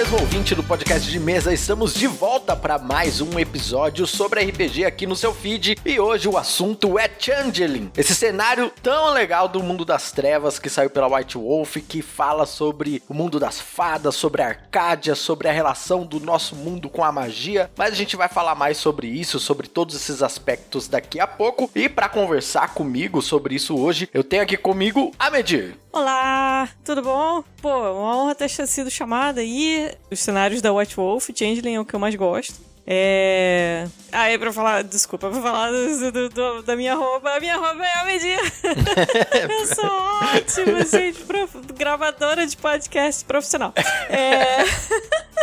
Mesmo, ouvinte do podcast de mesa. Estamos de volta para mais um episódio sobre RPG aqui no seu feed. E hoje o assunto é Changeling, esse cenário tão legal do mundo das trevas que saiu pela White Wolf, que fala sobre o mundo das fadas, sobre a Arcádia, sobre a relação do nosso mundo com a magia. Mas a gente vai falar mais sobre isso, sobre todos esses aspectos daqui a pouco. E para conversar comigo sobre isso hoje, eu tenho aqui comigo a Medir. Olá, tudo bom? Pô, uma honra ter sido chamada aí. Os cenários da White Wolf, Changeling é o que eu mais gosto. É. Ah, é pra falar. Desculpa, pra falar do, do, do, da minha roupa. A minha roupa é a medida. eu sou ótima, gente. Prof... Gravadora de podcast profissional. É.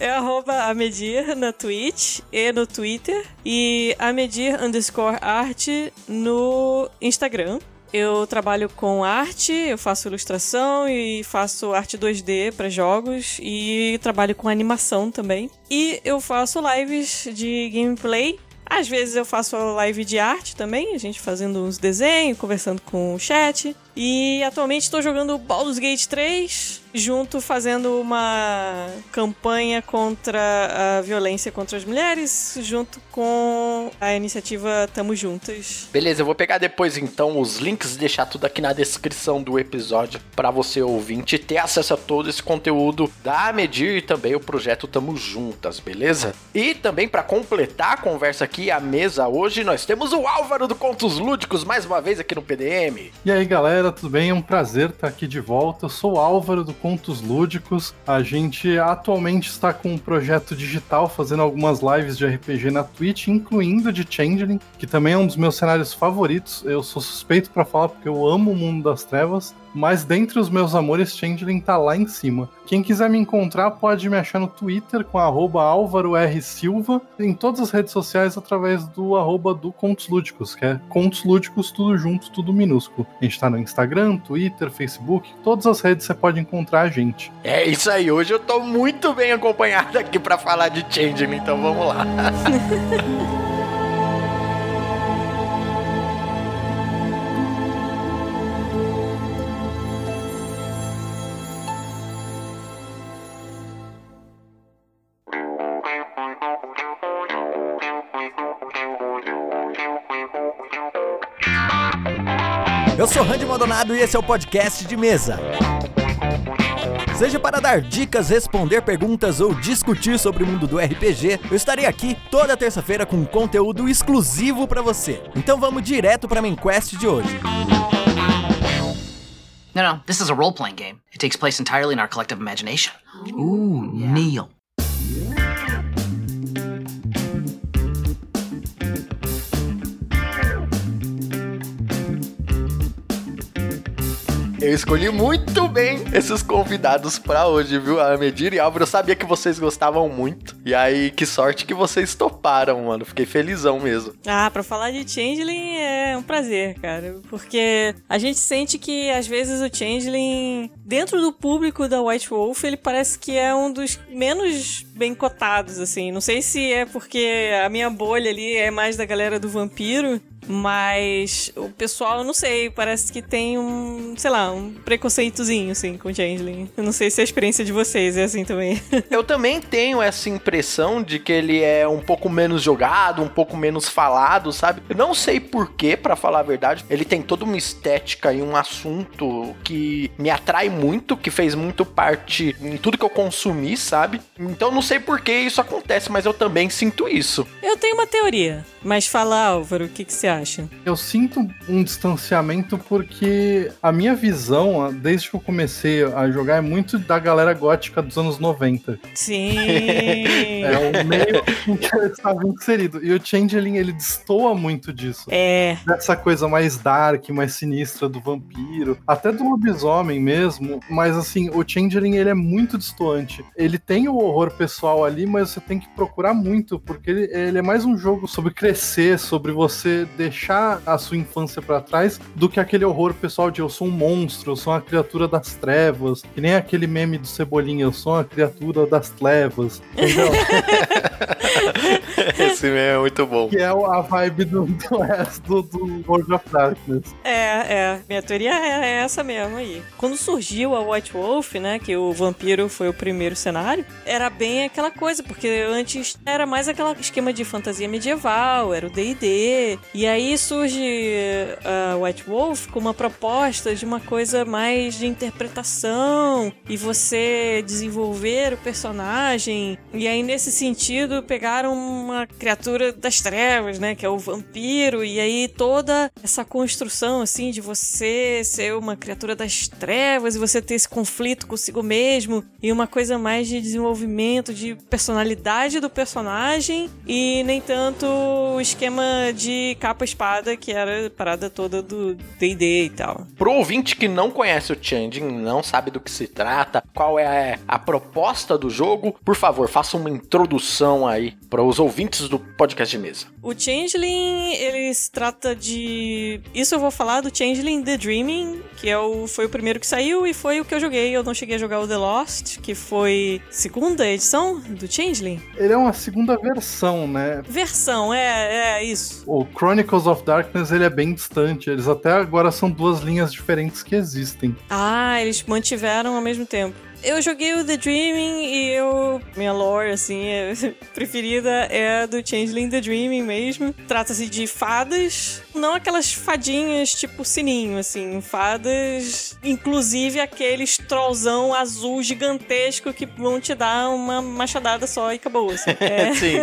É arroba Amedir na Twitch e no Twitter. E Amedir underscore art no Instagram. Eu trabalho com arte, eu faço ilustração e faço arte 2D para jogos e trabalho com animação também. E eu faço lives de gameplay. Às vezes eu faço live de arte também, a gente fazendo uns desenhos, conversando com o chat. E atualmente estou jogando Baldur's Gate 3, junto fazendo uma campanha contra a violência contra as mulheres, junto com a iniciativa Tamo Juntas. Beleza, eu vou pegar depois então os links e deixar tudo aqui na descrição do episódio para você ouvinte ter acesso a todo esse conteúdo da Medir e também o projeto Tamo Juntas, beleza? E também para completar a conversa aqui, a mesa hoje, nós temos o Álvaro do Contos Lúdicos mais uma vez aqui no PDM. E aí, galera? galera, tudo bem? É um prazer estar aqui de volta. Eu sou o Álvaro do Contos Lúdicos. A gente atualmente está com um projeto digital fazendo algumas lives de RPG na Twitch, incluindo de Changeling, que também é um dos meus cenários favoritos. Eu sou suspeito para falar porque eu amo o mundo das trevas mas dentre os meus amores, Changeling tá lá em cima. Quem quiser me encontrar pode me achar no Twitter com Álvaro R. Silva, em todas as redes sociais através do arroba do Contos Lúdicos, que é Contos Lúdicos, tudo junto, tudo minúsculo. A gente tá no Instagram, Twitter, Facebook, todas as redes você pode encontrar a gente. É isso aí, hoje eu tô muito bem acompanhado aqui para falar de Changeling, então vamos lá. Eu sou Randy Maldonado e esse é o podcast de mesa. Seja para dar dicas, responder perguntas ou discutir sobre o mundo do RPG, eu estarei aqui toda terça-feira com conteúdo exclusivo para você. Então vamos direto para a main quest de hoje. No, no, this is a role-playing game. It takes place entirely in our collective imagination. Ooh, yeah. Neil. Eu escolhi muito bem esses convidados para hoje, viu? A Medir e Álvaro, eu sabia que vocês gostavam muito. E aí, que sorte que vocês toparam, mano. Fiquei felizão mesmo. Ah, pra falar de Changeling é um prazer, cara. Porque a gente sente que, às vezes, o Changeling, dentro do público da White Wolf, ele parece que é um dos menos bem cotados, assim. Não sei se é porque a minha bolha ali é mais da galera do vampiro, mas o pessoal, eu não sei, parece que tem um, sei lá, um preconceitozinho, assim, com o Changeling. Eu não sei se a experiência de vocês é assim também. eu também tenho essa impressão de que ele é um pouco menos jogado, um pouco menos falado, sabe? Eu não sei porquê, para falar a verdade. Ele tem toda uma estética e um assunto que me atrai muito, que fez muito parte em tudo que eu consumi, sabe? Então não sei por que isso acontece, mas eu também sinto isso. Eu tenho uma teoria, mas fala, Álvaro, o que, que você acha? Eu sinto um distanciamento porque a minha visão, desde que eu comecei a jogar, é muito da galera gótica dos anos 90. Sim. é o meio que eu estava inserido. E o Changeling, ele destoa muito disso. É. Dessa coisa mais dark, mais sinistra do vampiro, até do lobisomem mesmo. Mas assim, o Changeling, ele é muito distoante. Ele tem o horror pessoal pessoal ali, mas você tem que procurar muito, porque ele, ele é mais um jogo sobre crescer, sobre você deixar a sua infância para trás, do que aquele horror pessoal de eu sou um monstro, eu sou uma criatura das trevas, que nem aquele meme do Cebolinha, eu sou uma criatura das trevas, entendeu? Esse mesmo é muito bom. Que é a vibe do, do resto do World of Darkness. É, é. Minha teoria é essa mesmo aí. Quando surgiu a White Wolf, né, que o vampiro foi o primeiro cenário, era bem aquela coisa, porque antes era mais aquele esquema de fantasia medieval, era o D&D. E aí surge a White Wolf com uma proposta de uma coisa mais de interpretação e você desenvolver o personagem. E aí nesse sentido pegaram uma criatura das trevas, né, que é o vampiro, e aí toda essa construção assim de você ser uma criatura das trevas e você ter esse conflito consigo mesmo e uma coisa mais de desenvolvimento de personalidade do personagem e nem tanto o esquema de capa espada que era a parada toda do D&D e tal. Pro ouvinte que não conhece o Changeling, não sabe do que se trata, qual é a, a proposta do jogo, por favor, faça uma introdução aí para os ouvintes do podcast de mesa. O Changeling, ele se trata de. Isso eu vou falar do Changeling The Dreaming, que é o... foi o primeiro que saiu e foi o que eu joguei. Eu não cheguei a jogar o The Lost, que foi segunda edição do Changeling. Ele é uma segunda versão, né? Versão, é, é isso. O Chronicles of Darkness ele é bem distante. Eles até agora são duas linhas diferentes que existem. Ah, eles mantiveram ao mesmo tempo. Eu joguei o The Dreaming e eu. Minha lore, assim, é- preferida é a do Changeling The Dreaming mesmo. Trata-se de fadas, não aquelas fadinhas tipo sininho, assim. Fadas, inclusive aqueles trollzão azul gigantesco que vão te dar uma machadada só e acabou, assim. É. Sim.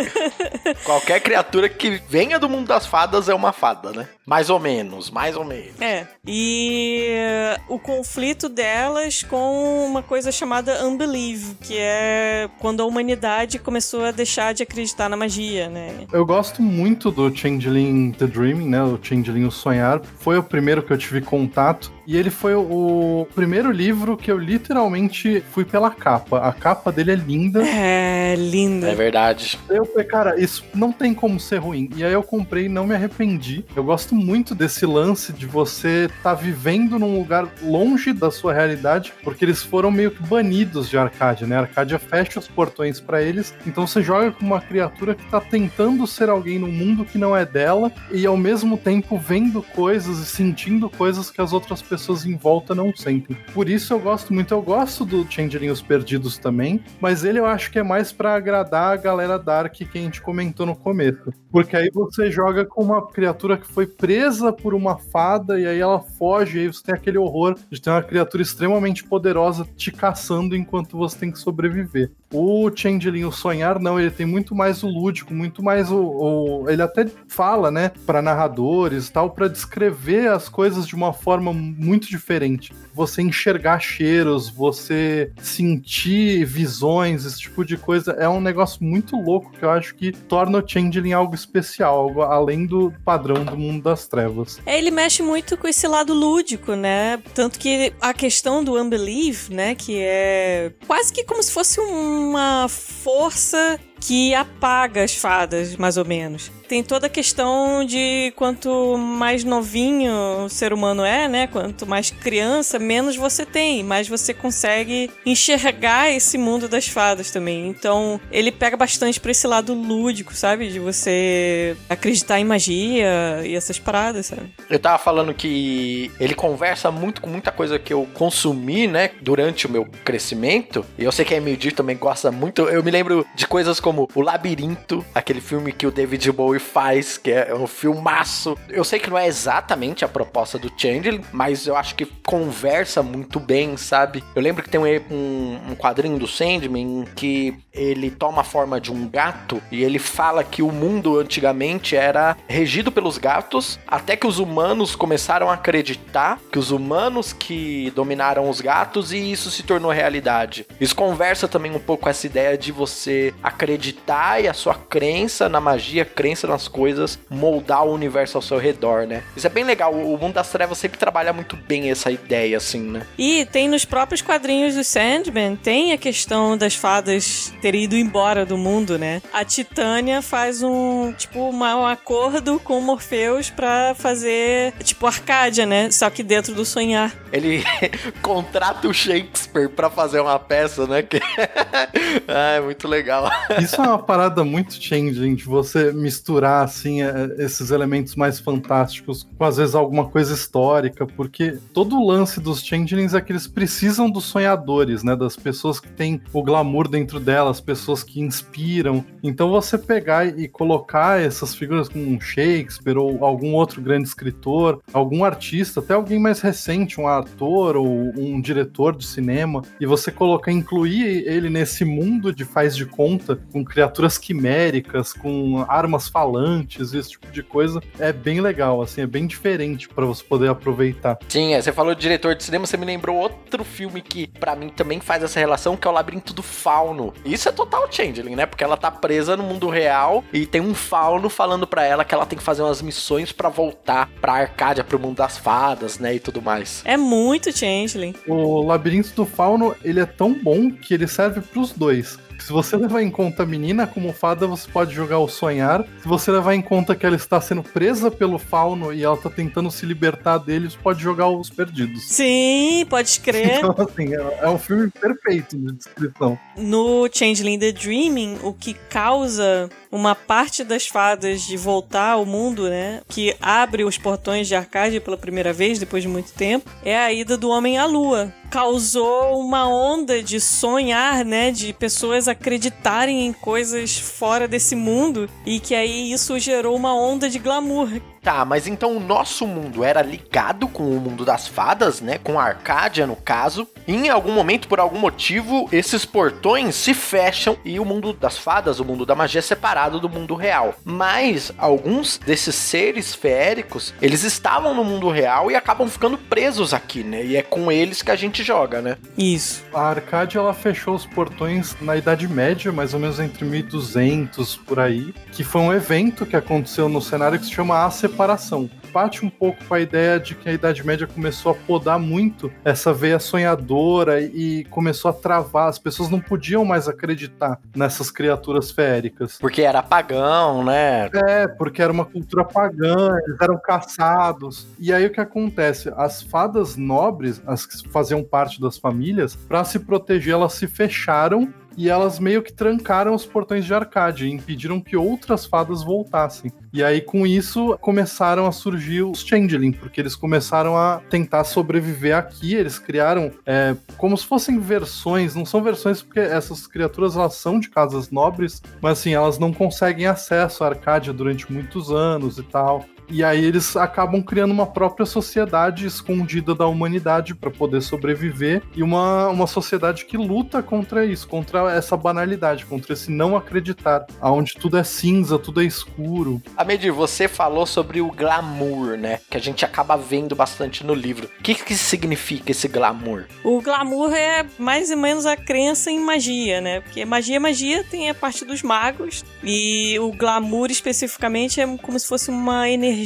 Qualquer criatura que venha do mundo das fadas é uma fada, né? Mais ou menos, mais ou menos. É. E eh, o conflito delas com uma coisa chamada Unbelieve, que é quando a humanidade começou a deixar de acreditar na magia, né? Eu gosto muito do Changeling The Dreaming, né? O Changeling O Sonhar. Foi o primeiro que eu tive contato. E ele foi o primeiro livro que eu literalmente fui pela capa. A capa dele é linda. É, linda. É verdade. Eu falei, cara, isso não tem como ser ruim. E aí eu comprei e não me arrependi. Eu gosto muito desse lance de você estar tá vivendo num lugar longe da sua realidade, porque eles foram meio que banidos de Arcadia, né? A Arcadia fecha os portões para eles. Então você joga com uma criatura que tá tentando ser alguém no mundo que não é dela e ao mesmo tempo vendo coisas e sentindo coisas que as outras pessoas em volta não sentem. Por isso eu gosto muito. Eu gosto do Changeling Os Perdidos também, mas ele eu acho que é mais para agradar a galera Dark que a gente comentou no começo. Porque aí você joga com uma criatura que foi presa por uma fada e aí ela foge, e aí você tem aquele horror de ter uma criatura extremamente poderosa te caçando enquanto você tem que sobreviver. O Changeling, o Sonhar, não, ele tem muito mais o lúdico, muito mais o. o ele até fala, né, para narradores tal, para descrever as coisas de uma forma muito diferente. Você enxergar cheiros, você sentir visões, esse tipo de coisa, é um negócio muito louco que eu acho que torna o Changeling algo especial, algo além do padrão do mundo das trevas. É, ele mexe muito com esse lado lúdico, né? Tanto que a questão do Unbelief, né, que é quase que como se fosse uma força que apaga as fadas, mais ou menos. Tem toda a questão de quanto mais novinho o ser humano é, né? Quanto mais criança, menos você tem, mais você consegue enxergar esse mundo das fadas também. Então, ele pega bastante pra esse lado lúdico, sabe? De você acreditar em magia e essas paradas, sabe? Eu tava falando que ele conversa muito com muita coisa que eu consumi, né, durante o meu crescimento. E eu sei que a MD também gosta muito. Eu me lembro de coisas como O Labirinto, aquele filme que o David Bowie faz, que é um filmaço. Eu sei que não é exatamente a proposta do Changeling, mas eu acho que conversa muito bem, sabe? Eu lembro que tem um, um quadrinho do Sandman que ele toma a forma de um gato e ele fala que o mundo antigamente era regido pelos gatos, até que os humanos começaram a acreditar que os humanos que dominaram os gatos e isso se tornou realidade. Isso conversa também um pouco com essa ideia de você acreditar e a sua crença na magia, crença cabeça nas coisas, moldar o universo ao seu redor, né? Isso é bem legal. O mundo das trevas sempre trabalha muito bem essa ideia, assim, né? E tem nos próprios quadrinhos do Sandman, tem a questão das fadas terem ido embora do mundo, né? A Titânia faz um, tipo, uma, um acordo com o Morpheus pra fazer, tipo, Arcádia, né? Só que dentro do sonhar. Ele contrata o Shakespeare pra fazer uma peça, né? Que... ah, é muito legal. Isso é uma parada muito changing, de você misturar, assim, é, esses elementos mais fantásticos com, às vezes, alguma coisa histórica, porque todo o lance dos changelings é que eles precisam dos sonhadores, né? Das pessoas que têm o glamour dentro delas, pessoas que inspiram. Então você pegar e colocar essas figuras como Shakespeare ou algum outro grande escritor, algum artista, até alguém mais recente, um ator ou um diretor de cinema, e você colocar, incluir ele nesse mundo de faz de conta, com criaturas quiméricas, com armas falantes, esse tipo de coisa, é bem legal, assim, é bem diferente para você poder aproveitar. Sim, é, você falou de diretor de cinema, você me lembrou outro filme que para mim também faz essa relação, que é o Labirinto do Fauno. Isso é total changeling, né? Porque ela tá presa no mundo real e tem um fauno falando para ela que ela tem que fazer umas missões para voltar pra Arcádia, pro mundo das fadas, né, e tudo mais. É muito changeling. O Labirinto do Fauno, ele é tão bom que ele serve pros dois. Se você levar em conta a menina como fada, você pode jogar o sonhar. Se você levar em conta que ela está sendo presa pelo fauno e ela está tentando se libertar dele, você pode jogar os perdidos. Sim, pode crer. Então, assim, é, é um filme perfeito de descrição. No Changeling The Dreaming, o que causa uma parte das fadas de voltar ao mundo, né? Que abre os portões de Arcádia pela primeira vez, depois de muito tempo, é a ida do homem à lua. Causou uma onda de sonhar, né? De pessoas acreditarem em coisas fora desse mundo e que aí isso gerou uma onda de glamour. Tá, mas então o nosso mundo era ligado com o mundo das fadas, né? Com a Arcádia, no caso. E em algum momento, por algum motivo, esses portões se fecham e o mundo das fadas, o mundo da magia, é separado do mundo real. Mas alguns desses seres feéricos, eles estavam no mundo real e acabam ficando presos aqui, né? E é com eles que a gente joga, né? Isso. A Arcádia, ela fechou os portões na Idade Média, mais ou menos entre 1200, por aí. Que foi um evento que aconteceu no cenário que se chama A Separação. Bate um pouco com a ideia de que a Idade Média começou a podar muito essa veia sonhadora e começou a travar. As pessoas não podiam mais acreditar nessas criaturas feéricas. Porque era pagão, né? É, porque era uma cultura pagã, eles eram caçados. E aí o que acontece? As fadas nobres, as que faziam parte das famílias, para se proteger, elas se fecharam e elas meio que trancaram os portões de Arcádia e impediram que outras fadas voltassem. E aí, com isso, começaram a surgir os Changeling, porque eles começaram a tentar sobreviver aqui. Eles criaram é, como se fossem versões, não são versões porque essas criaturas elas são de casas nobres, mas assim, elas não conseguem acesso à Arcádia durante muitos anos e tal. E aí eles acabam criando uma própria sociedade escondida da humanidade para poder sobreviver e uma, uma sociedade que luta contra isso, contra essa banalidade, contra esse não acreditar, aonde tudo é cinza, tudo é escuro. Amedir, você falou sobre o glamour, né? Que a gente acaba vendo bastante no livro. O que, que significa esse glamour? O glamour é mais ou menos a crença em magia, né? Porque magia, magia tem a parte dos magos e o glamour especificamente é como se fosse uma energia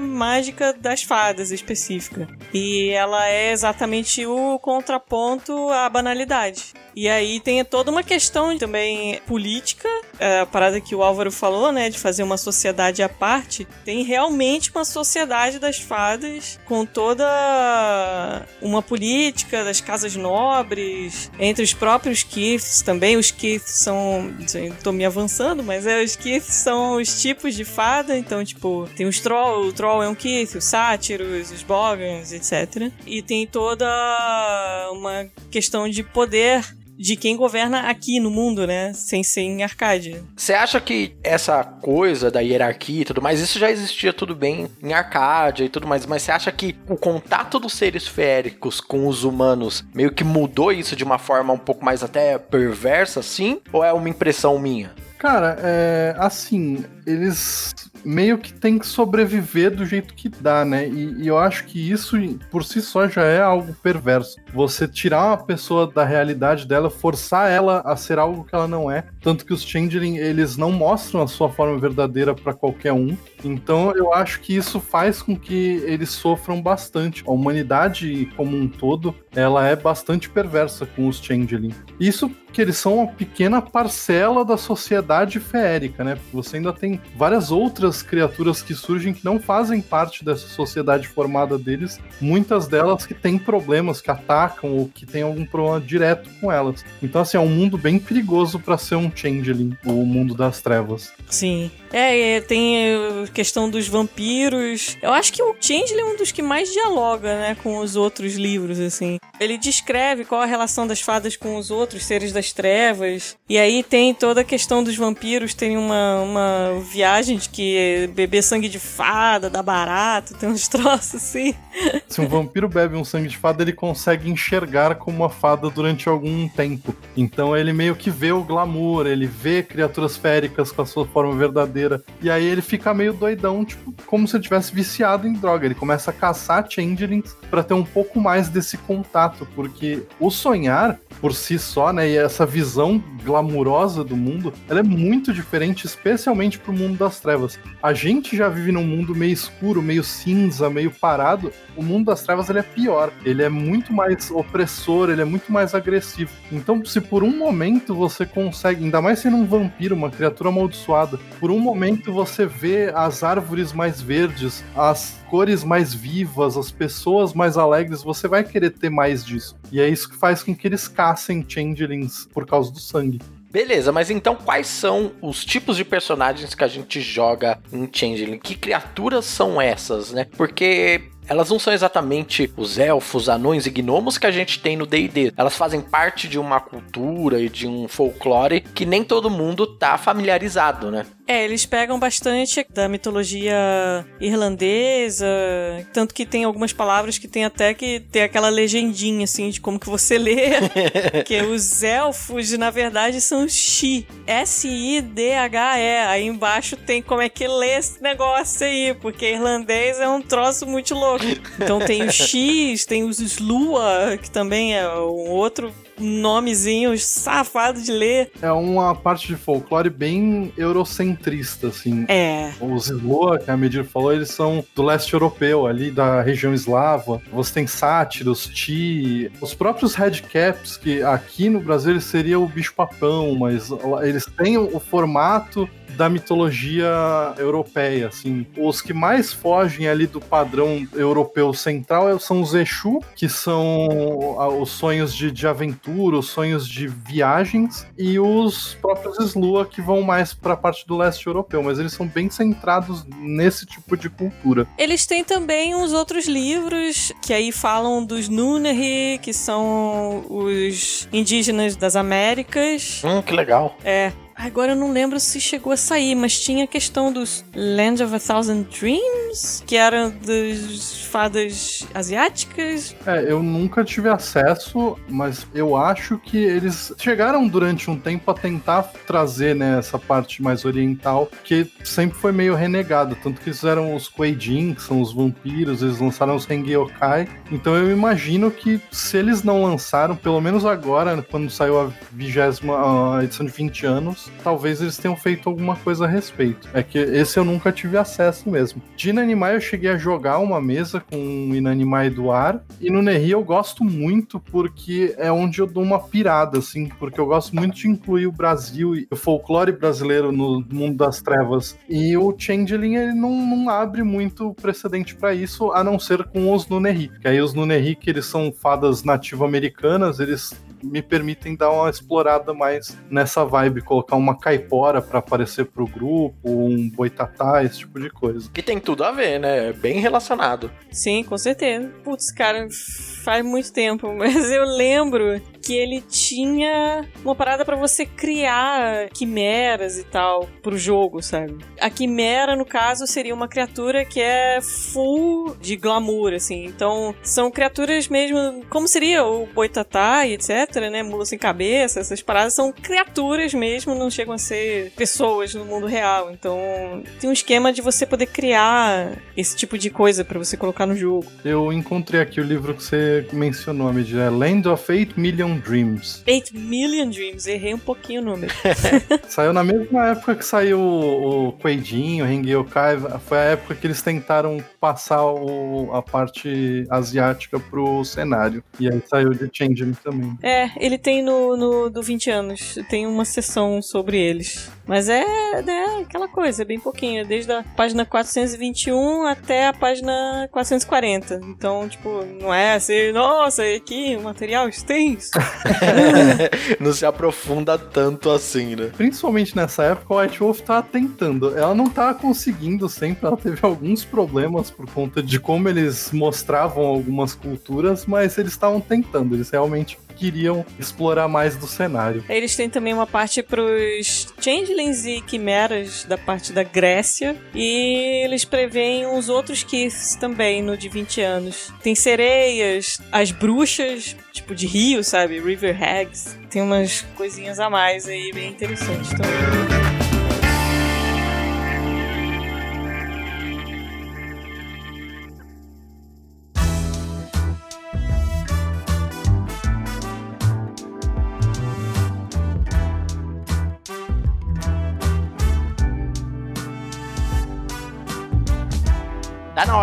mágica das fadas específica. E ela é exatamente o contraponto à banalidade. E aí tem toda uma questão também política, é, a parada que o Álvaro falou, né, de fazer uma sociedade à parte. Tem realmente uma sociedade das fadas com toda uma política das casas nobres, entre os próprios Kiths também. Os Kiths são. Tô me avançando, mas é, os Kiths são os tipos de fada. Então, tipo, tem os Troll, o Troll é um Kith, os Sátiros, os Bogans, etc. E tem toda uma questão de poder de quem governa aqui no mundo, né? Sem ser em Arcádia. Você acha que essa coisa da hierarquia e tudo mais, isso já existia tudo bem em Arcádia e tudo mais, mas você acha que o contato dos seres féricos com os humanos meio que mudou isso de uma forma um pouco mais até perversa, assim? Ou é uma impressão minha? Cara, é assim, eles meio que tem que sobreviver do jeito que dá, né? E, e, eu acho que isso por si só já é algo perverso. Você tirar uma pessoa da realidade dela, forçar ela a ser algo que ela não é. Tanto que os Changeling, eles não mostram a sua forma verdadeira para qualquer um. Então eu acho que isso faz com que eles sofram bastante. A humanidade como um todo, ela é bastante perversa com os Changeling. Isso que eles são uma pequena parcela da sociedade feérica, né? Você ainda tem várias outras criaturas que surgem que não fazem parte dessa sociedade formada deles, muitas delas que têm problemas, que atacam ou que têm algum problema direto com elas. Então, assim, é um mundo bem perigoso para ser um changeling, o mundo das trevas. Sim. É, tem a questão dos vampiros. Eu acho que o Changeling é um dos que mais dialoga, né, com os outros livros, assim. Ele descreve qual a relação das fadas com os outros seres das trevas. E aí tem toda a questão dos vampiros tem uma, uma viagem de que beber sangue de fada dá barato, tem uns troços assim. Se um vampiro bebe um sangue de fada, ele consegue enxergar como uma fada durante algum tempo. Então ele meio que vê o glamour, ele vê criaturas féricas com a sua forma verdadeira. E aí ele fica meio doidão, tipo, como se ele tivesse viciado em droga. Ele começa a caçar changelings para ter um pouco mais desse contato, porque o sonhar por si só, né, e essa visão glamurosa do mundo, ela é muito diferente, especialmente pro mundo das trevas. A gente já vive num mundo meio escuro, meio cinza, meio parado. O mundo das trevas ele é pior. Ele é muito mais opressor, ele é muito mais agressivo. Então, se por um momento você consegue, ainda mais sendo um vampiro, uma criatura amaldiçoada, por um momento você vê as árvores mais verdes, as cores mais vivas, as pessoas mais alegres, você vai querer ter mais disso. E é isso que faz com que eles caçem changelings por causa do sangue. Beleza, mas então quais são os tipos de personagens que a gente joga em Changeling? Que criaturas são essas, né? Porque elas não são exatamente os elfos, anões e gnomos que a gente tem no D&D. Elas fazem parte de uma cultura e de um folclore que nem todo mundo tá familiarizado, né? É, eles pegam bastante da mitologia irlandesa, tanto que tem algumas palavras que tem até que tem aquela legendinha assim de como que você lê, que os elfos na verdade são Shi, S I D H E. Aí embaixo tem como é que lê esse negócio aí, porque irlandês é um troço muito louco. Então tem o X, tem os Slua, que também é um outro nomezinho safado de ler. É uma parte de folclore bem eurocentrista, assim. É. Os Sloa, que a Medir falou, eles são do leste europeu, ali da região eslava. Você tem sátiros, ti, os próprios Redcaps, que aqui no Brasil eles seriam o bicho-papão, mas eles têm o formato da mitologia europeia, assim. Os que mais fogem ali do padrão europeu central são os Exu, que são os sonhos de, de aventura, os sonhos de viagens, e os próprios Slua, que vão mais para a parte do leste europeu, mas eles são bem centrados nesse tipo de cultura. Eles têm também uns outros livros que aí falam dos Nunnery, que são os indígenas das Américas. Hum, que legal. É, Agora eu não lembro se chegou a sair, mas tinha a questão dos Land of a Thousand Dreams, que eram das fadas asiáticas. É, eu nunca tive acesso, mas eu acho que eles chegaram durante um tempo a tentar trazer né, essa parte mais oriental, que sempre foi meio renegada. Tanto que fizeram os Kueijin, que são os vampiros, eles lançaram os Rengyokai. Então eu imagino que se eles não lançaram, pelo menos agora, quando saiu a vigésima edição de 20 anos, talvez eles tenham feito alguma coisa a respeito. É que esse eu nunca tive acesso mesmo. De Inanimai eu cheguei a jogar uma mesa com Inanimai do ar, e no Nerri eu gosto muito porque é onde eu dou uma pirada, assim, porque eu gosto muito de incluir o Brasil e o folclore brasileiro no mundo das trevas. E o Changeling, ele não, não abre muito precedente para isso, a não ser com os Nuneri. Que aí os Nuneri, que eles são fadas nativo-americanas, eles me permitem dar uma explorada mais nessa vibe, colocar uma caipora para aparecer pro grupo, um boitatá, esse tipo de coisa. Que tem tudo a ver, né? É bem relacionado. Sim, com certeza. Putz, cara, faz muito tempo, mas eu lembro que ele tinha uma parada para você criar quimeras e tal pro jogo, sabe? A quimera, no caso, seria uma criatura que é full de glamour, assim. Então, são criaturas mesmo, como seria o boitatá e etc, né? Mula sem cabeça, essas paradas são criaturas mesmo, não chegam a ser pessoas no mundo real. Então, tem um esquema de você poder criar esse tipo de coisa para você colocar no jogo. Eu encontrei aqui o livro que você mencionou, Medina, é Land of 8 Million Dreams. 8 Million Dreams, errei um pouquinho o número. saiu na mesma época que saiu o Quaidinho, o Hengyokai, foi a época que eles tentaram passar o, a parte asiática pro cenário. E aí saiu de Changeling também. É, ele tem no, no do 20 anos, tem uma sessão sobre eles. Mas é, é aquela coisa, é bem pouquinho, desde a página 421 até a página 440. Então, tipo, não é assim, nossa, aqui, material extenso. não se aprofunda tanto assim, né? Principalmente nessa época, o White Wolf tá tentando. Ela não tá conseguindo sempre, ela teve alguns problemas por conta de como eles mostravam algumas culturas, mas eles estavam tentando, eles realmente queriam explorar mais do cenário. Eles têm também uma parte pros changelings e quimeras da parte da Grécia e eles preveem os outros Kiths também no de 20 anos. Tem sereias, as bruxas, tipo de rio, sabe? River Hags. Tem umas coisinhas a mais aí bem interessantes também.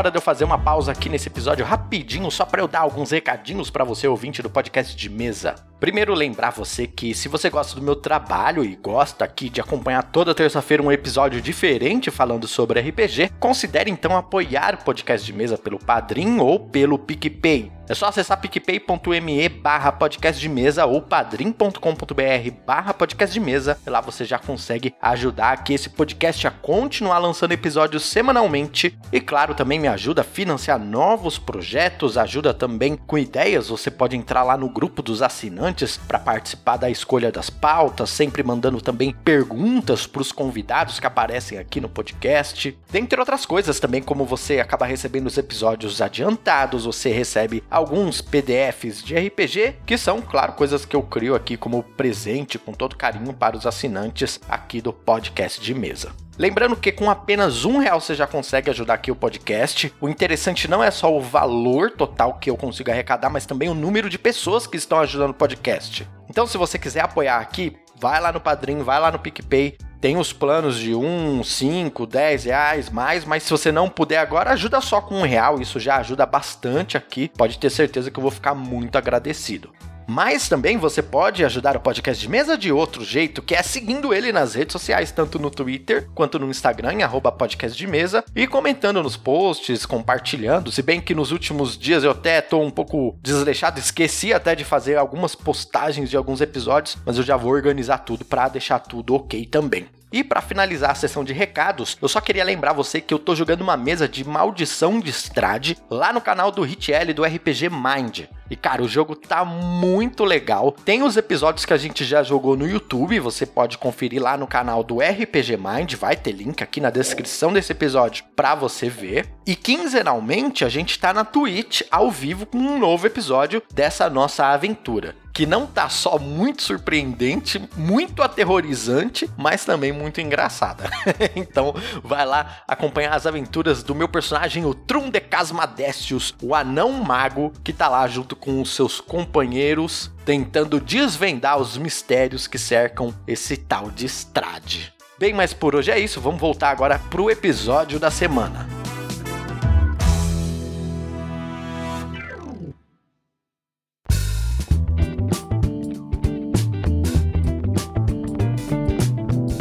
Hora de eu fazer uma pausa aqui nesse episódio rapidinho, só para eu dar alguns recadinhos para você ouvinte do podcast de mesa. Primeiro, lembrar você que se você gosta do meu trabalho e gosta aqui de acompanhar toda terça-feira um episódio diferente falando sobre RPG, considere então apoiar o podcast de mesa pelo Padrim ou pelo PicPay. É só acessar picpay.me barra podcast de mesa ou padrim.com.br barra podcast de mesa. Lá você já consegue ajudar aqui esse podcast a continuar lançando episódios semanalmente. E claro, também me ajuda a financiar novos projetos, ajuda também com ideias. Você pode entrar lá no grupo dos assinantes para participar da escolha das pautas, sempre mandando também perguntas para os convidados que aparecem aqui no podcast. Dentre outras coisas também, como você acaba recebendo os episódios adiantados, você recebe alguns PDFs de RPG, que são, claro, coisas que eu crio aqui como presente com todo carinho para os assinantes aqui do podcast de mesa. Lembrando que com apenas um real você já consegue ajudar aqui o podcast. O interessante não é só o valor total que eu consigo arrecadar, mas também o número de pessoas que estão ajudando o podcast. Então, se você quiser apoiar aqui, vai lá no Padrim, vai lá no PicPay, tem os planos de 1, 5, 10 reais mais, mas se você não puder agora, ajuda só com um real, isso já ajuda bastante aqui. Pode ter certeza que eu vou ficar muito agradecido. Mas também você pode ajudar o podcast de mesa de outro jeito, que é seguindo ele nas redes sociais, tanto no Twitter quanto no Instagram, em arroba podcast de mesa, e comentando nos posts, compartilhando. Se bem que nos últimos dias eu até tô um pouco desleixado, esqueci até de fazer algumas postagens de alguns episódios, mas eu já vou organizar tudo para deixar tudo ok também. E para finalizar a sessão de recados, eu só queria lembrar você que eu tô jogando uma mesa de Maldição de Strade lá no canal do HitL do RPG Mind. E cara, o jogo tá muito legal. Tem os episódios que a gente já jogou no YouTube, você pode conferir lá no canal do RPG Mind, vai ter link aqui na descrição desse episódio para você ver. E quinzenalmente a gente tá na Twitch ao vivo com um novo episódio dessa nossa aventura que não tá só muito surpreendente, muito aterrorizante, mas também muito engraçada. então, vai lá acompanhar as aventuras do meu personagem, o Trundecasmadécius, o anão mago, que tá lá junto com seus companheiros, tentando desvendar os mistérios que cercam esse tal de Strade. Bem, mas por hoje é isso, vamos voltar agora pro episódio da semana.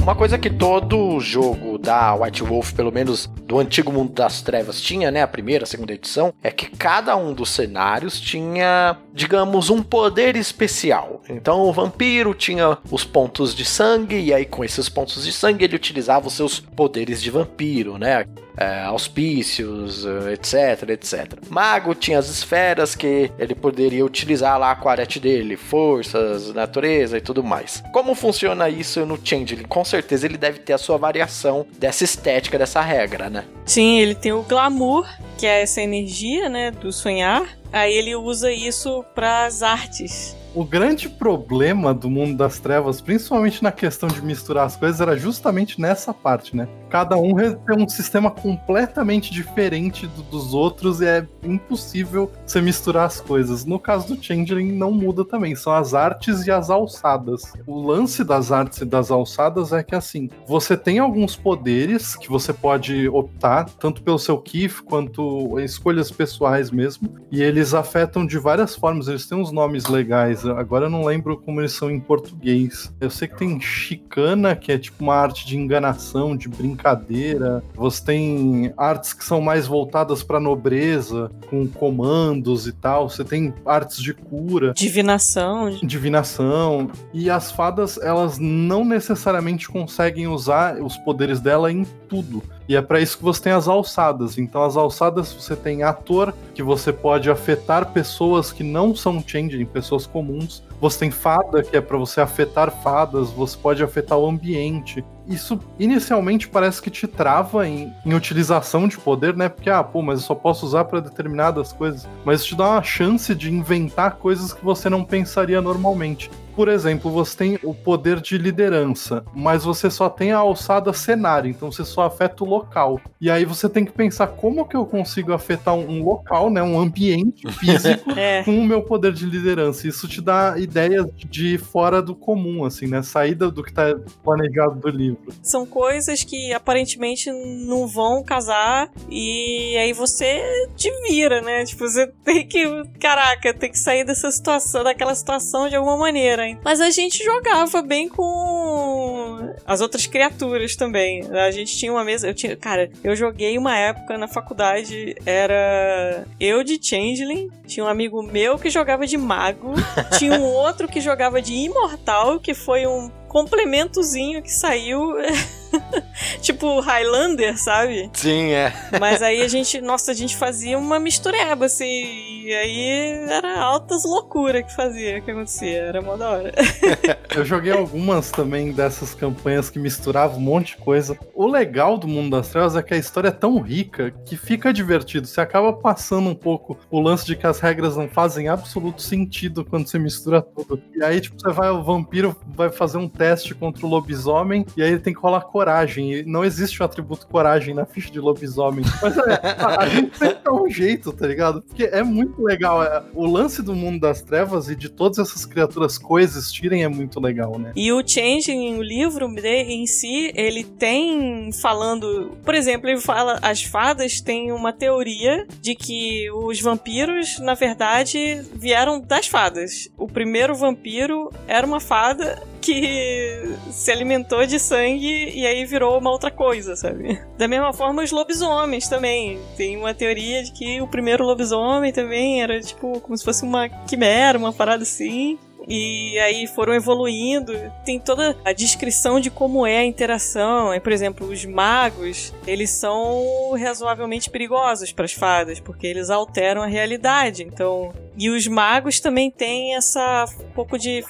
Uma coisa que todo jogo da White Wolf, pelo menos do antigo mundo das trevas, tinha, né? A primeira, a segunda edição, é que cada um dos cenários tinha, digamos, um poder especial. Então o vampiro tinha os pontos de sangue, e aí com esses pontos de sangue ele utilizava os seus poderes de vampiro, né? É, auspícios, etc, etc. Mago tinha as esferas que ele poderia utilizar lá com a arete dele, forças, natureza e tudo mais. Como funciona isso no Changeling? Com certeza ele deve ter a sua variação dessa estética, dessa regra, né? Sim, ele tem o glamour, que é essa energia, né, do sonhar. Aí ele usa isso para as artes. O grande problema do mundo das trevas, principalmente na questão de misturar as coisas, era justamente nessa parte, né? Cada um tem um sistema completamente diferente do, dos outros e é impossível você misturar as coisas. No caso do Changeling, não muda também, são as artes e as alçadas. O lance das artes e das alçadas é que, assim, você tem alguns poderes que você pode optar, tanto pelo seu Kif quanto escolhas pessoais mesmo, e eles afetam de várias formas, eles têm uns nomes legais. Agora eu não lembro como eles são em português. Eu sei que tem chicana, que é tipo uma arte de enganação, de brincadeira. Você tem artes que são mais voltadas para nobreza, com comandos e tal. Você tem artes de cura, Divinação. divinação. E as fadas, elas não necessariamente conseguem usar os poderes dela em tudo. E é para isso que você tem as alçadas. Então, as alçadas você tem ator, que você pode afetar pessoas que não são changeling, pessoas comuns. Você tem fada, que é para você afetar fadas. Você pode afetar o ambiente. Isso inicialmente parece que te trava em, em utilização de poder, né? Porque, ah, pô, mas eu só posso usar para determinadas coisas. Mas isso te dá uma chance de inventar coisas que você não pensaria normalmente. Por exemplo, você tem o poder de liderança, mas você só tem a alçada cenário, então você só afeta o local. E aí você tem que pensar como que eu consigo afetar um, local, né, um ambiente físico É. com o meu poder de liderança. Isso te dá ideias de fora do comum, assim, né, saída do que tá planejado do livro. São coisas que aparentemente não vão casar e aí você te vira, né? Tipo, você tem que, caraca, tem que sair dessa situação, daquela situação de alguma maneira. Hein? Mas a gente jogava bem com as outras criaturas também. A gente tinha uma mesa, eu tinha, cara, eu joguei uma época na faculdade, era eu de Changeling, tinha um amigo meu que jogava de mago, tinha um outro que jogava de imortal, que foi um complementozinho que saiu tipo Highlander, sabe? Sim, é. Mas aí a gente, nossa, a gente fazia uma mistureba, assim, e aí era altas loucuras que fazia, que acontecia, era mó da hora. Eu joguei algumas também dessas campanhas que misturavam um monte de coisa. O legal do Mundo das Trevas é que a história é tão rica que fica divertido. Você acaba passando um pouco o lance de que as regras não fazem absoluto sentido quando você mistura tudo. E aí, tipo, você vai, o vampiro vai fazer um teste contra o lobisomem e aí ele tem que rolar coragem. E não existe o atributo coragem na ficha de lobisomem. Mas é, a, a gente sempre dá um jeito, tá ligado? Porque é muito legal. é, o lance do Mundo das Trevas e de todas essas criaturas coexistirem é muito legal, né? E o Changing, o livro em si, ele tem falando. Por exemplo, ele fala. As fadas têm uma teoria de que os vampiros, na verdade, vieram das fadas. O primeiro vampiro era uma fada que se alimentou de sangue e aí virou uma outra coisa, sabe? Da mesma forma, os lobisomens também. Tem uma teoria de que o primeiro lobisomem também era tipo como se fosse uma quimera, uma parada assim. E aí foram evoluindo. Tem toda a descrição de como é a interação. Aí, por exemplo, os magos, eles são razoavelmente perigosos para as fadas, porque eles alteram a realidade. Então, e os magos também têm essa um pouco de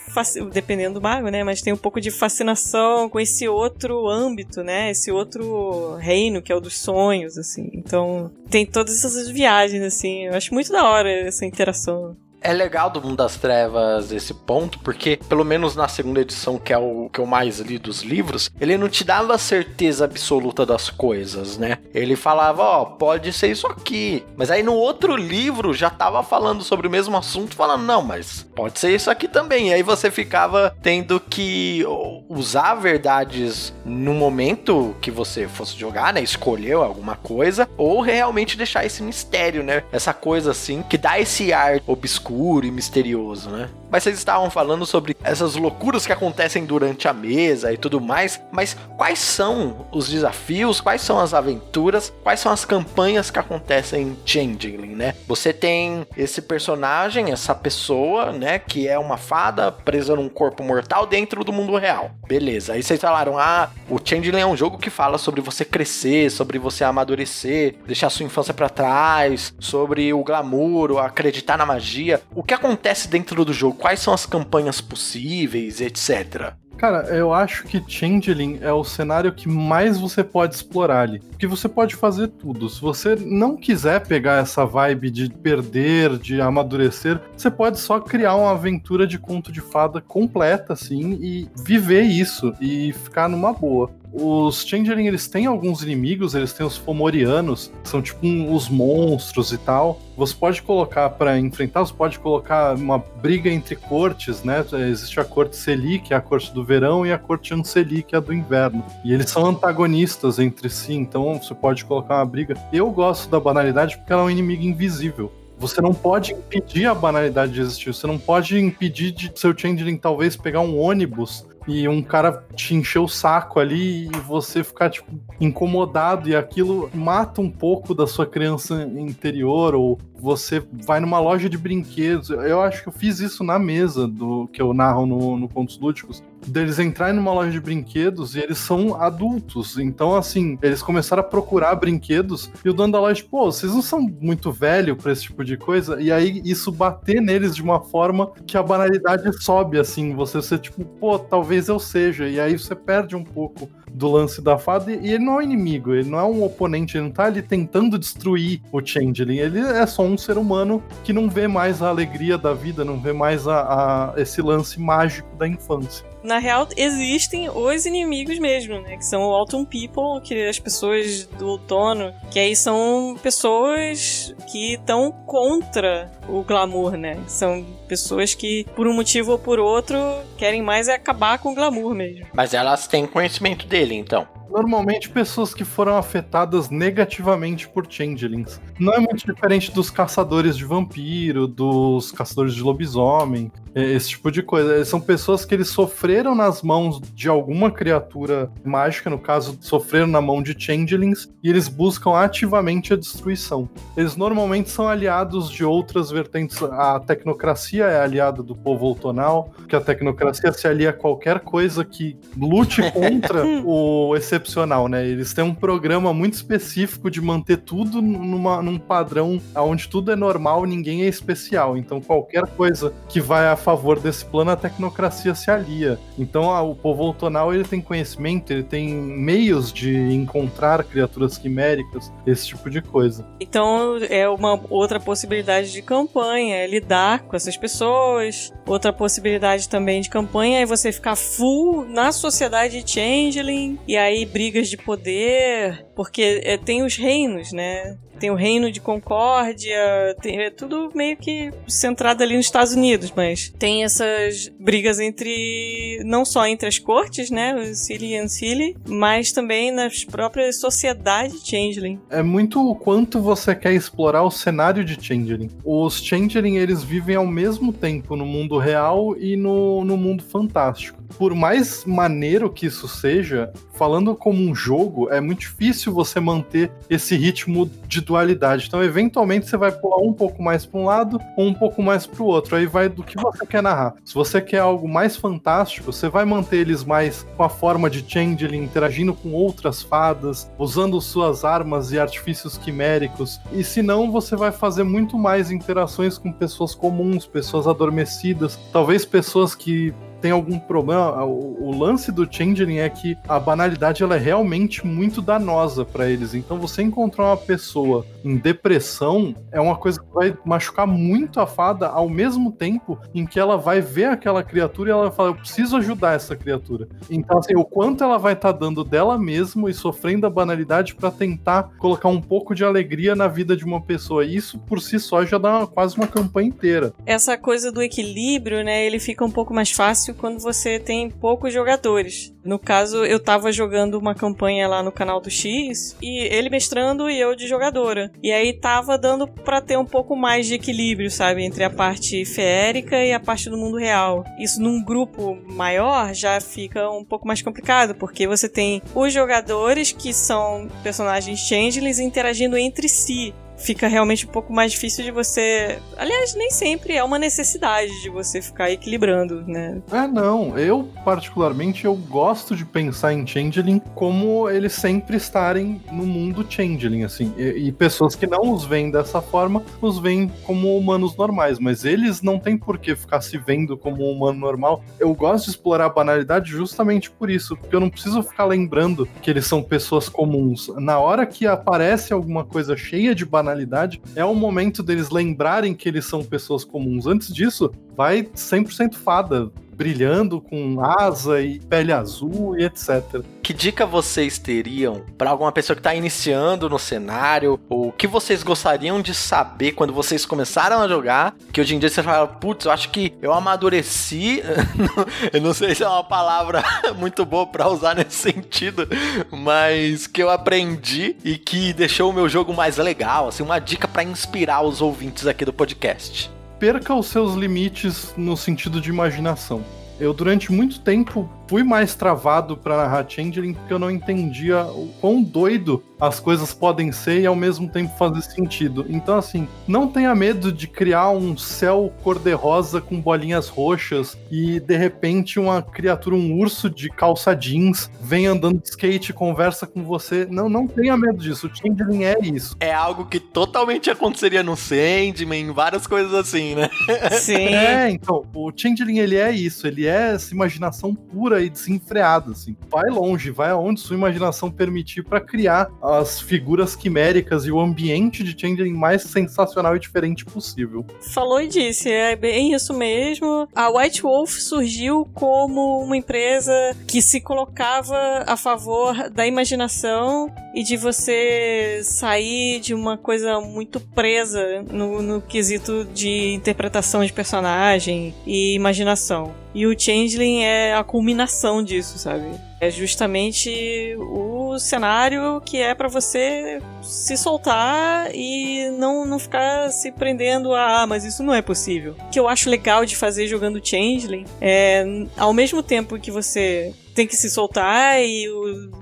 dependendo do mago, né, mas tem um pouco de fascinação com esse outro âmbito, né? Esse outro reino que é o dos sonhos, assim. Então, tem todas essas viagens assim. Eu acho muito da hora essa interação. É legal do Mundo das Trevas esse ponto, porque pelo menos na segunda edição, que é o que eu mais li dos livros, ele não te dava certeza absoluta das coisas, né? Ele falava, ó, pode ser isso aqui. Mas aí no outro livro já tava falando sobre o mesmo assunto, falando, não, mas pode ser isso aqui também. E aí você ficava tendo que usar verdades no momento que você fosse jogar, né? Escolheu alguma coisa, ou realmente deixar esse mistério, né? Essa coisa assim, que dá esse ar obscuro escuro e misterioso, né? Mas vocês estavam falando sobre essas loucuras que acontecem durante a mesa e tudo mais, mas quais são os desafios, quais são as aventuras, quais são as campanhas que acontecem em Changeling, né? Você tem esse personagem, essa pessoa, né, que é uma fada presa num corpo mortal dentro do mundo real. Beleza. Aí vocês falaram: "Ah, o Changeling é um jogo que fala sobre você crescer, sobre você amadurecer, deixar sua infância para trás, sobre o glamour, acreditar na magia. O que acontece dentro do jogo? Quais são as campanhas possíveis, etc. Cara, eu acho que Changeling é o cenário que mais você pode explorar ali. Porque você pode fazer tudo. Se você não quiser pegar essa vibe de perder, de amadurecer, você pode só criar uma aventura de conto de fada completa, assim, e viver isso e ficar numa boa. Os Changeling, eles têm alguns inimigos, eles têm os Fomorianos, que são tipo um, os monstros e tal. Você pode colocar para enfrentar, você pode colocar uma briga entre cortes, né? Existe a corte Seli, que é a corte do verão, e a corte Anceli, que é a do inverno. E eles são antagonistas entre si, então você pode colocar uma briga. Eu gosto da banalidade porque ela é um inimigo invisível. Você não pode impedir a banalidade de existir. Você não pode impedir de seu Changeling talvez pegar um ônibus e um cara te encher o saco ali e você ficar, tipo, incomodado e aquilo mata um pouco da sua criança interior ou você vai numa loja de brinquedos. Eu acho que eu fiz isso na mesa do que eu narro no, no Contos Lúdicos. Deles entrarem numa loja de brinquedos e eles são adultos. Então, assim, eles começaram a procurar brinquedos e o dono da loja, pô, vocês não são muito velho para esse tipo de coisa? E aí isso bater neles de uma forma que a banalidade sobe, assim. Você ser tipo, pô, talvez eu seja. E aí você perde um pouco do lance da fada. E ele não é um inimigo, ele não é um oponente, ele não tá ali tentando destruir o Changeling. Ele é só um ser humano que não vê mais a alegria da vida, não vê mais a, a esse lance mágico da infância na real, existem os inimigos mesmo, né? Que são o Autumn People, que as pessoas do outono, que aí são pessoas que estão contra o glamour, né? São pessoas que, por um motivo ou por outro, querem mais é acabar com o glamour mesmo. Mas elas têm conhecimento dele, então normalmente pessoas que foram afetadas negativamente por changelings. Não é muito diferente dos caçadores de vampiro, dos caçadores de lobisomem, é, esse tipo de coisa. São pessoas que eles sofreram nas mãos de alguma criatura mágica, no caso, sofreram na mão de changelings, e eles buscam ativamente a destruição. Eles normalmente são aliados de outras vertentes. A tecnocracia é aliada do povo outonal, que a tecnocracia se alia a qualquer coisa que lute contra o excepcional, né? Eles têm um programa muito específico de manter tudo numa, num padrão onde tudo é normal, ninguém é especial. Então qualquer coisa que vai a favor desse plano, a tecnocracia se alia. Então a, o povo outonal ele tem conhecimento, ele tem meios de encontrar criaturas quiméricas, esse tipo de coisa. Então é uma outra possibilidade de campanha, é lidar com essas pessoas. Outra possibilidade também de campanha é você ficar full na sociedade Changeling e aí brigas de poder, porque é, tem os reinos, né? tem o Reino de Concórdia, tem, é tudo meio que centrado ali nos Estados Unidos, mas tem essas brigas entre, não só entre as cortes, né, o Cili e Ancili, mas também nas próprias sociedades Changeling. É muito o quanto você quer explorar o cenário de Changeling. Os Changeling, eles vivem ao mesmo tempo no mundo real e no, no mundo fantástico. Por mais maneiro que isso seja, falando como um jogo, é muito difícil você manter esse ritmo de dualidade. Então, eventualmente, você vai pular um pouco mais para um lado ou um pouco mais para o outro. Aí vai do que você quer narrar. Se você quer algo mais fantástico, você vai manter eles mais com a forma de Changeling, interagindo com outras fadas, usando suas armas e artifícios quiméricos. E se não, você vai fazer muito mais interações com pessoas comuns, pessoas adormecidas, talvez pessoas que tem algum problema. O, o, lance do Changeling é que a banalidade ela é realmente muito danosa para eles. Então você encontrar uma pessoa em depressão é uma coisa que vai machucar muito a fada ao mesmo tempo em que ela vai ver aquela criatura e ela vai falar: Eu preciso ajudar essa criatura. Então, assim, o quanto ela vai estar tá dando dela mesmo e sofrendo a banalidade para tentar colocar um pouco de alegria na vida de uma pessoa. Isso por si só já dá quase uma campanha inteira. Essa coisa do equilíbrio, né? Ele fica um pouco mais fácil quando você tem poucos jogadores. No caso, eu tava jogando uma campanha lá no canal do X e ele mestrando e eu de jogadora. E aí tava dando para ter um pouco mais de equilíbrio, sabe, entre a parte feérica e a parte do mundo real. Isso num grupo maior já fica um pouco mais complicado, porque você tem os jogadores que são personagens changelings interagindo entre si fica realmente um pouco mais difícil de você. Aliás, nem sempre é uma necessidade de você ficar equilibrando, né? É, não. Eu, particularmente, eu gosto de pensar em Changeling como eles sempre estarem no mundo Changeling, assim. E, e pessoas que não os veem dessa forma, os veem como humanos normais, mas eles não têm por que ficar se vendo como um humano normal. Eu gosto de explorar a banalidade justamente por isso, porque eu não preciso ficar lembrando que eles são pessoas comuns. Na hora que aparece alguma coisa cheia de banalidade, personalidade, é o momento deles lembrarem que eles são pessoas comuns. Antes disso, vai 100% fada brilhando com asa e pele azul e etc. Que dica vocês teriam para alguma pessoa que está iniciando no cenário? Ou o que vocês gostariam de saber quando vocês começaram a jogar? Que hoje em dia você fala, putz, eu acho que eu amadureci. eu não sei se é uma palavra muito boa para usar nesse sentido, mas que eu aprendi e que deixou o meu jogo mais legal. Assim, uma dica para inspirar os ouvintes aqui do podcast perca os seus limites no sentido de imaginação. Eu, durante muito tempo, fui mais travado para narrar Changeling porque eu não entendia o quão doido as coisas podem ser e ao mesmo tempo fazer sentido. Então, assim, não tenha medo de criar um céu cor-de-rosa com bolinhas roxas e de repente uma criatura, um urso de calça jeans, vem andando de skate e conversa com você. Não, não tenha medo disso. O Changeling é isso. É algo que totalmente aconteceria no Sandman, várias coisas assim, né? Sim. É, então, o Changeling ele é isso, ele é essa imaginação pura e desenfreada, assim. Vai longe, vai aonde sua imaginação permitir para criar as figuras quiméricas e o ambiente de Changeling mais sensacional e diferente possível. Falou e disse, é bem isso mesmo. A White Wolf surgiu como uma empresa que se colocava a favor da imaginação e de você sair de uma coisa muito presa no, no quesito de interpretação de personagem e imaginação. E o Changeling é a culminação disso, sabe? É justamente o cenário que é para você se soltar e não, não ficar se prendendo a, ah, mas isso não é possível. O que eu acho legal de fazer jogando Changeling é, ao mesmo tempo que você tem que se soltar e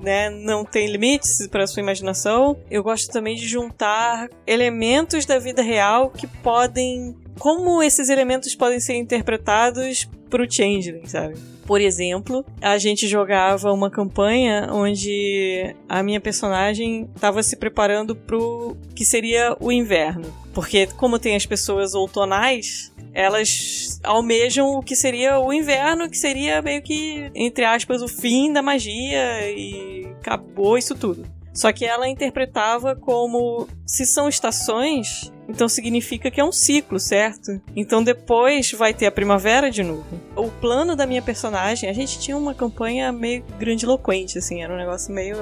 né, não tem limites para sua imaginação. Eu gosto também de juntar elementos da vida real que podem. Como esses elementos podem ser interpretados pro Changeling, sabe? Por exemplo, a gente jogava uma campanha onde a minha personagem estava se preparando pro que seria o inverno. Porque, como tem as pessoas outonais, elas almejam o que seria o inverno, que seria meio que, entre aspas, o fim da magia e acabou isso tudo. Só que ela interpretava como se são estações, então significa que é um ciclo, certo? Então depois vai ter a primavera de novo. O plano da minha personagem, a gente tinha uma campanha meio grandiloquente, assim, era um negócio meio.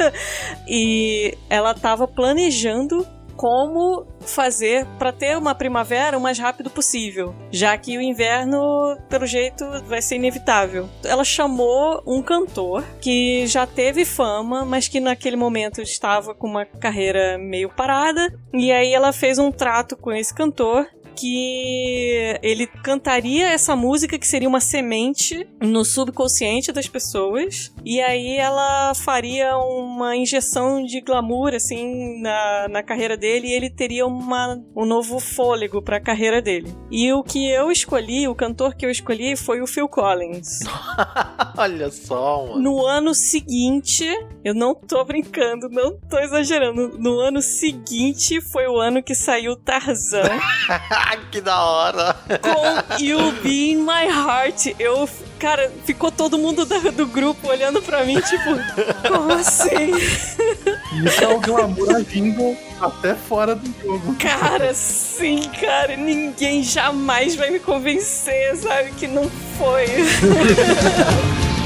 e ela tava planejando como fazer para ter uma primavera o mais rápido possível, já que o inverno, pelo jeito, vai ser inevitável. Ela chamou um cantor que já teve fama, mas que naquele momento estava com uma carreira meio parada, e aí ela fez um trato com esse cantor que ele cantaria essa música que seria uma semente no subconsciente das pessoas e aí ela faria uma injeção de glamour assim na, na carreira dele e ele teria uma, um novo fôlego para a carreira dele. E o que eu escolhi, o cantor que eu escolhi foi o Phil Collins. Olha só, mano. No ano seguinte, eu não tô brincando, não tô exagerando. No ano seguinte foi o ano que saiu Tarzan. que da hora! Com You Be In My Heart. Eu, cara, ficou todo mundo do, do grupo olhando pra mim, tipo, como assim? Isso é o glamour agindo até fora do jogo. Cara, sim, cara. Ninguém jamais vai me convencer, sabe, que não foi.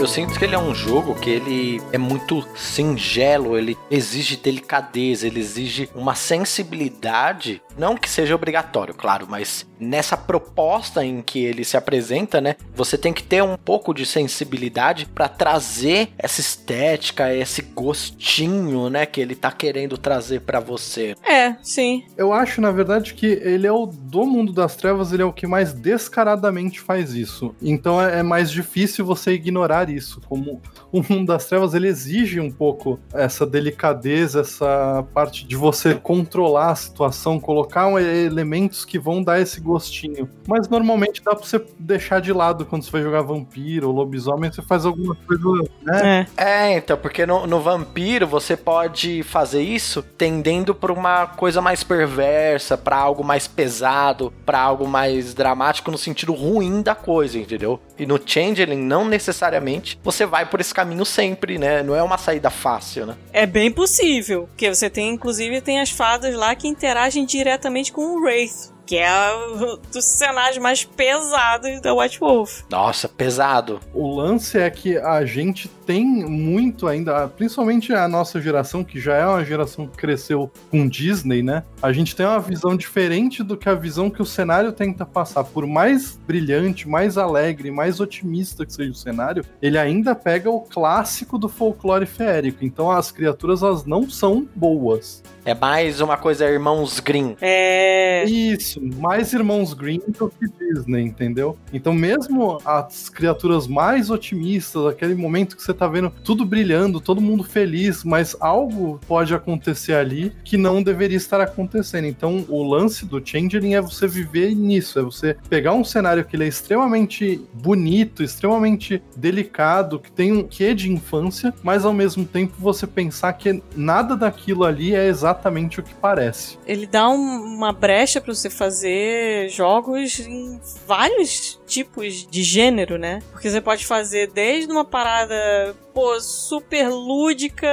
Eu sinto que ele é um jogo que ele é muito singelo, ele exige delicadeza, ele exige uma sensibilidade, não que seja obrigatório, claro, mas nessa proposta em que ele se apresenta, né, você tem que ter um pouco de sensibilidade para trazer essa estética, esse gostinho, né, que ele tá querendo trazer para você. É, sim. Eu acho, na verdade, que ele é o do mundo das trevas, ele é o que mais descaradamente faz isso. Então é, é mais difícil você ignorar isso. Como o mundo das trevas, ele exige um pouco essa delicadeza, essa parte de você controlar a situação, colocar elementos que vão dar esse gostinho. Mas normalmente dá pra você deixar de lado quando você vai jogar vampiro ou lobisomem, você faz alguma coisa, né? É, é então, porque no, no vampiro você pode fazer isso tendendo pra uma coisa mais perversa, para algo mais pesado, para algo mais dramático no sentido ruim da coisa, entendeu? E no Changeling, não necessariamente você vai por esse caminho sempre, né? Não é uma saída fácil, né? É bem possível, porque você tem, inclusive, tem as fadas lá que interagem diretamente com o Wraith que é um dos cenários mais pesados da White Wolf. Nossa, pesado. O lance é que a gente tem muito ainda, principalmente a nossa geração, que já é uma geração que cresceu com Disney, né? A gente tem uma visão diferente do que a visão que o cenário tenta passar. Por mais brilhante, mais alegre, mais otimista que seja o cenário, ele ainda pega o clássico do folclore feérico. Então as criaturas elas não são boas. É mais uma coisa Irmãos Grimm. É. Isso, mais Irmãos Grimm do que Disney, entendeu? Então, mesmo as criaturas mais otimistas, aquele momento que você tá vendo tudo brilhando, todo mundo feliz, mas algo pode acontecer ali que não deveria estar acontecendo. Então, o lance do Changeling é você viver nisso, é você pegar um cenário que ele é extremamente bonito, extremamente delicado, que tem um quê de infância, mas ao mesmo tempo você pensar que nada daquilo ali é exatamente exatamente o que parece. Ele dá um, uma brecha para você fazer jogos em vários tipos de gênero, né? Porque você pode fazer desde uma parada pô, super lúdica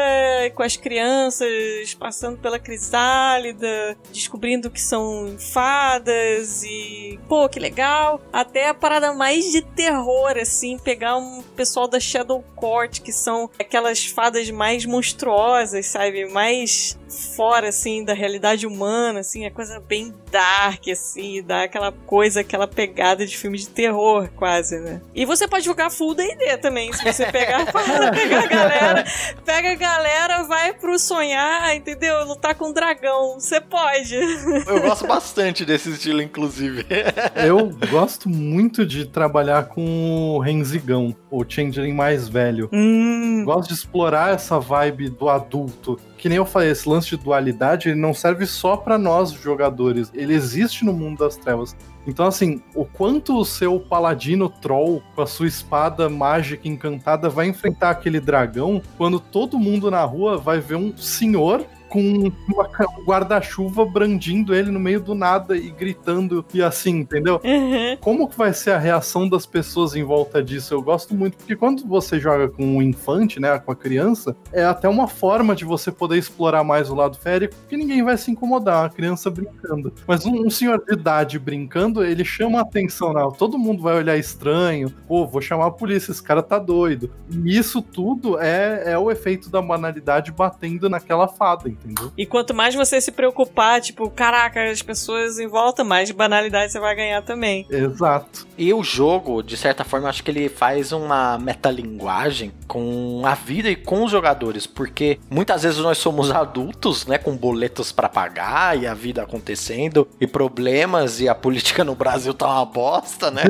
com as crianças passando pela crisálida, descobrindo que são fadas e pô, que legal, até a parada mais de terror assim, pegar um pessoal da Shadow Court que são aquelas fadas mais monstruosas, sabe? Mais fora assim da realidade humana, assim, a coisa bem dark assim, dá aquela coisa, aquela pegada de filme de terror, quase, né? E você pode jogar full D&D também, se você pegar, pegar a galera, pega a galera, vai pro sonhar, entendeu? Lutar com um dragão, você pode. Eu gosto bastante desse estilo, inclusive. Eu gosto muito de trabalhar com o Renzigão, o Changeling mais velho. Hum. Gosto de explorar essa vibe do adulto que nem eu falei, esse lance de dualidade, ele não serve só para nós jogadores, ele existe no mundo das trevas. Então, assim, o quanto o seu paladino troll com a sua espada mágica encantada vai enfrentar aquele dragão quando todo mundo na rua vai ver um senhor com uma, um guarda-chuva brandindo ele no meio do nada e gritando e assim, entendeu? Uhum. Como que vai ser a reação das pessoas em volta disso? Eu gosto muito, porque quando você joga com um infante, né, com a criança, é até uma forma de você poder explorar mais o lado férico, porque ninguém vai se incomodar, uma criança brincando. Mas um, um senhor de idade brincando, ele chama a atenção, né? todo mundo vai olhar estranho, pô, vou chamar a polícia, esse cara tá doido. E isso tudo é, é o efeito da banalidade batendo naquela fada, entendeu? E quanto mais você se preocupar, tipo, caraca, as pessoas em volta, mais banalidade você vai ganhar também. Exato. E o jogo, de certa forma, acho que ele faz uma metalinguagem com a vida e com os jogadores, porque muitas vezes nós somos adultos, né, com boletos para pagar e a vida acontecendo e problemas e a política no Brasil tá uma bosta, né?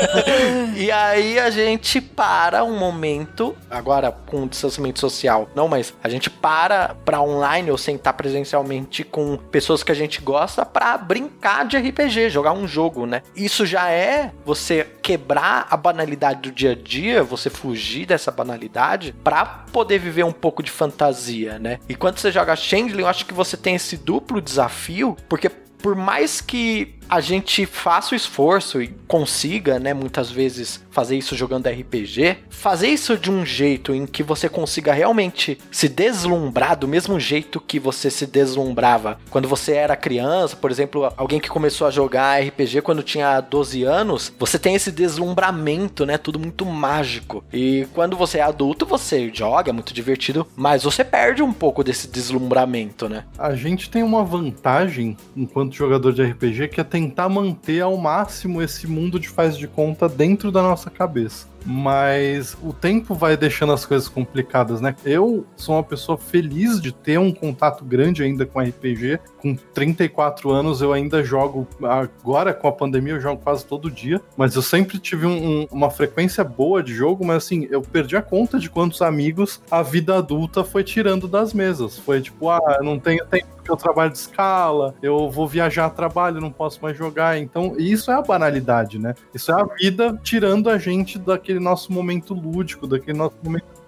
e aí a gente para um momento, agora com o distanciamento social, não, mas a gente para para online ou sentar presencialmente com pessoas que a gente gosta para brincar de RPG, jogar um jogo, né? Isso já é você quebrar a banalidade do dia a dia, você fugir dessa banalidade para poder viver um pouco de fantasia, né? E quando você joga Changeling, eu acho que você tem esse duplo desafio, porque por mais que a gente faça o esforço e consiga, né, muitas vezes fazer isso jogando RPG, fazer isso de um jeito em que você consiga realmente se deslumbrar do mesmo jeito que você se deslumbrava quando você era criança, por exemplo, alguém que começou a jogar RPG quando tinha 12 anos, você tem esse deslumbramento, né, tudo muito mágico. E quando você é adulto, você joga, é muito divertido, mas você perde um pouco desse deslumbramento, né? A gente tem uma vantagem enquanto jogador de RPG que é tentar manter ao máximo esse mundo de faz de conta dentro da nossa cabeça mas o tempo vai deixando as coisas complicadas, né? Eu sou uma pessoa feliz de ter um contato grande ainda com RPG. Com 34 anos eu ainda jogo, agora com a pandemia eu jogo quase todo dia, mas eu sempre tive um, um, uma frequência boa de jogo, mas assim, eu perdi a conta de quantos amigos a vida adulta foi tirando das mesas. Foi tipo, ah, eu não tenho tempo porque eu trabalho de escala, eu vou viajar a trabalho, não posso mais jogar. Então, isso é a banalidade, né? Isso é a vida tirando a gente daquele nosso momento lúdico, daquele nosso momento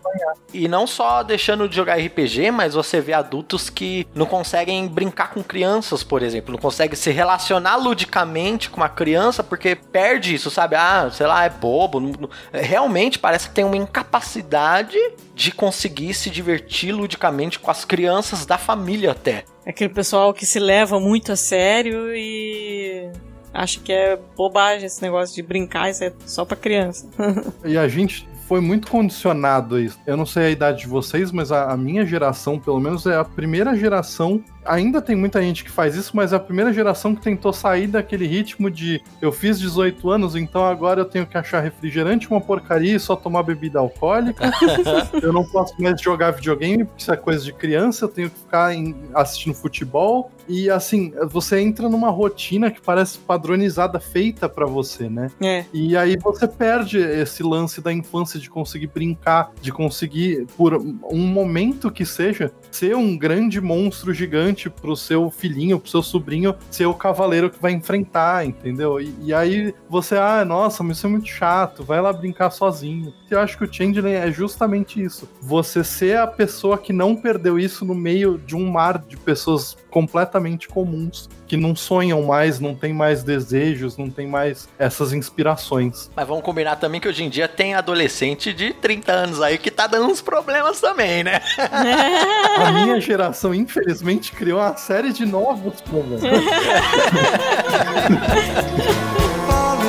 e não só deixando de jogar RPG, mas você vê adultos que não conseguem brincar com crianças, por exemplo. Não conseguem se relacionar ludicamente com uma criança porque perde isso, sabe? Ah, sei lá, é bobo. Realmente parece que tem uma incapacidade de conseguir se divertir ludicamente com as crianças da família até. Aquele pessoal que se leva muito a sério e acha que é bobagem esse negócio de brincar, isso é só pra criança. e a gente foi muito condicionado a isso. Eu não sei a idade de vocês, mas a, a, minha geração, pelo menos, é a primeira geração. Ainda tem muita gente que faz isso, mas é a primeira geração que tentou sair daquele ritmo de eu fiz 18 anos, então agora eu tenho que achar refrigerante uma porcaria e só tomar bebida alcoólica. eu não posso mais jogar videogame porque isso é coisa de criança, eu tenho que ficar em, assistindo futebol. E assim, você entra numa rotina que parece padronizada, feita para você, né? É. E aí você perde esse lance da infância de conseguir brincar, de conseguir, por um momento que seja, ser um grande monstro gigante pro seu filhinho, pro seu sobrinho, ser o cavaleiro que vai enfrentar, entendeu? E, e aí você, ah, nossa, mas isso é muito chato, vai lá brincar sozinho. Eu acho que o Changeling é justamente isso. Você ser a pessoa que não perdeu isso no meio de um mar de pessoas completamente comuns que não sonham mais, não tem mais desejos, não tem mais essas inspirações. Mas vamos combinar também que hoje em dia tem adolescente de 30 anos aí que tá dando uns problemas também, né? A minha geração, infelizmente, criou uma série de novos problemas.